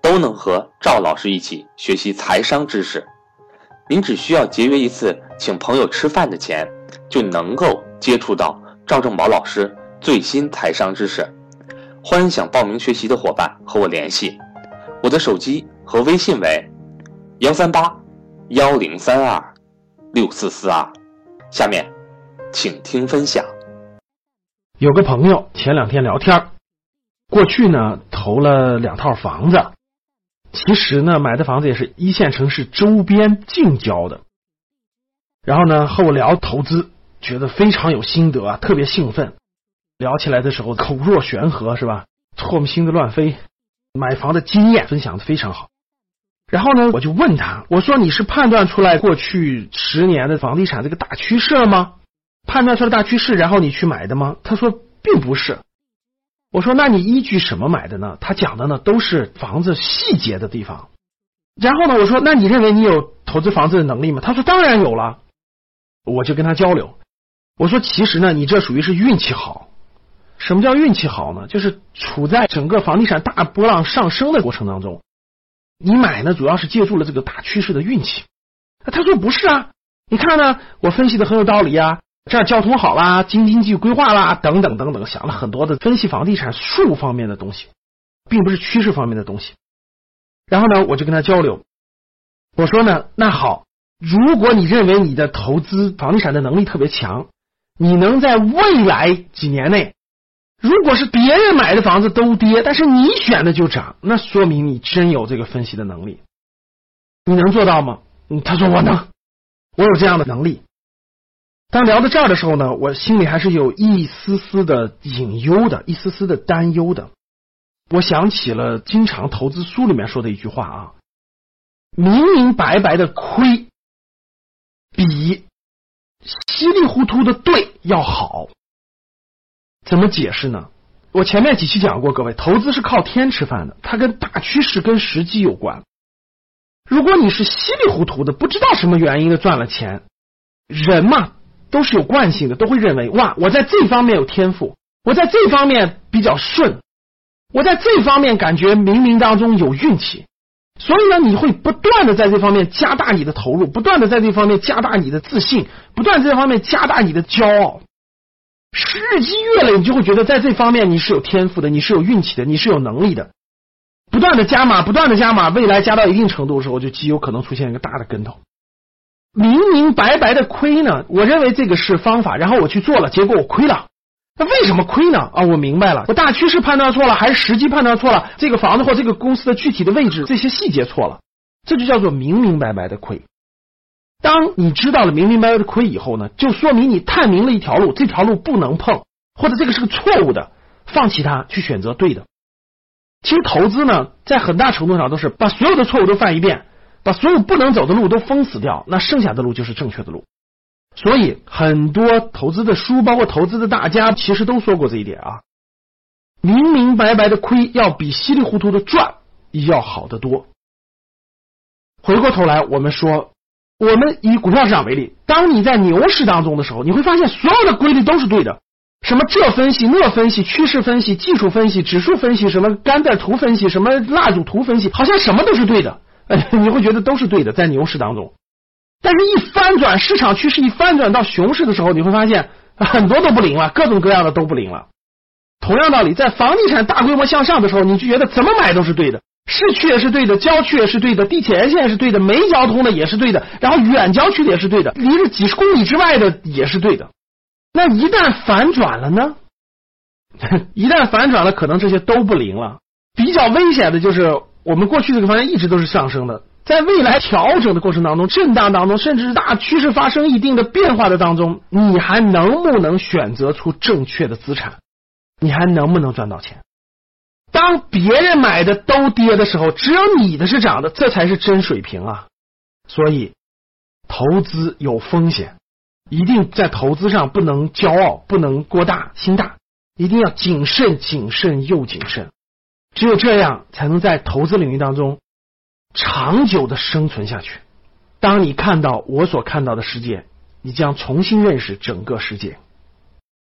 都能和赵老师一起学习财商知识，您只需要节约一次请朋友吃饭的钱，就能够接触到赵正宝老师最新财商知识。欢迎想报名学习的伙伴和我联系，我的手机和微信为幺三八幺零三二六四四二。下面，请听分享。有个朋友前两天聊天，过去呢投了两套房子。其实呢，买的房子也是一线城市周边近郊的。然后呢，和我聊投资，觉得非常有心得啊，特别兴奋。聊起来的时候口若悬河，是吧？唾沫星子乱飞，买房的经验分享的非常好。然后呢，我就问他，我说你是判断出来过去十年的房地产这个大趋势了吗？判断出来大趋势，然后你去买的吗？他说并不是。我说，那你依据什么买的呢？他讲的呢都是房子细节的地方。然后呢，我说，那你认为你有投资房子的能力吗？他说，当然有了。我就跟他交流，我说，其实呢，你这属于是运气好。什么叫运气好呢？就是处在整个房地产大波浪上升的过程当中，你买呢主要是借助了这个大趋势的运气。他说不是啊，你看呢，我分析的很有道理啊。这儿交通好啦，京津冀规划啦，等等等等，想了很多的分析房地产术方面的东西，并不是趋势方面的东西。然后呢，我就跟他交流，我说呢，那好，如果你认为你的投资房地产的能力特别强，你能在未来几年内，如果是别人买的房子都跌，但是你选的就涨，那说明你真有这个分析的能力。你能做到吗？他说我能，我有这样的能力。当聊到这儿的时候呢，我心里还是有一丝丝的隐忧的，一丝丝的担忧的。我想起了经常投资书里面说的一句话啊：“明明白白的亏，比稀里糊涂的对要好。”怎么解释呢？我前面几期讲过，各位，投资是靠天吃饭的，它跟大趋势、跟时机有关。如果你是稀里糊涂的，不知道什么原因的赚了钱，人嘛。都是有惯性的，都会认为哇，我在这方面有天赋，我在这方面比较顺，我在这方面感觉冥冥当中有运气，所以呢，你会不断的在这方面加大你的投入，不断的在这方面加大你的自信，不断这方面加大你的骄傲。日积月累，你就会觉得在这方面你是有天赋的，你是有运气的，你是有能力的。不断的加码，不断的加码，未来加到一定程度的时候，就极有可能出现一个大的跟头。明明白白的亏呢，我认为这个是方法，然后我去做了，结果我亏了。那为什么亏呢？啊，我明白了，我大趋势判断错了，还是时机判断错了？这个房子或这个公司的具体的位置，这些细节错了，这就叫做明明白白的亏。当你知道了明明白白的亏以后呢，就说明你探明了一条路，这条路不能碰，或者这个是个错误的，放弃它，去选择对的。其实投资呢，在很大程度上都是把所有的错误都犯一遍。把所有不能走的路都封死掉，那剩下的路就是正确的路。所以很多投资的书，包括投资的大家，其实都说过这一点啊。明明白白的亏，要比稀里糊涂的赚要好得多。回过头来，我们说，我们以股票市场为例，当你在牛市当中的时候，你会发现所有的规律都是对的。什么这分析、那分析、趋势分析、技术分析、指数分析，什么甘带图分析、什么蜡烛图分析，好像什么都是对的。你会觉得都是对的，在牛市当中，但是一翻转市场趋势，一翻转到熊市的时候，你会发现很多都不灵了，各种各样的都不灵了。同样道理，在房地产大规模向上的时候，你就觉得怎么买都是对的，市区也是对的，郊区也是对的，地铁沿线是对的，没交通的也是对的，然后远郊区的也是对的，离着几十公里之外的也是对的。那一旦反转了呢？一旦反转了，可能这些都不灵了。比较危险的就是。我们过去这个方向一直都是上升的，在未来调整的过程当中、震荡当中，甚至是大趋势发生一定的变化的当中，你还能不能选择出正确的资产？你还能不能赚到钱？当别人买的都跌的时候，只有你的是涨的，这才是真水平啊！所以，投资有风险，一定在投资上不能骄傲，不能过大心大，一定要谨慎、谨慎又谨慎。只有这样，才能在投资领域当中长久的生存下去。当你看到我所看到的世界，你将重新认识整个世界。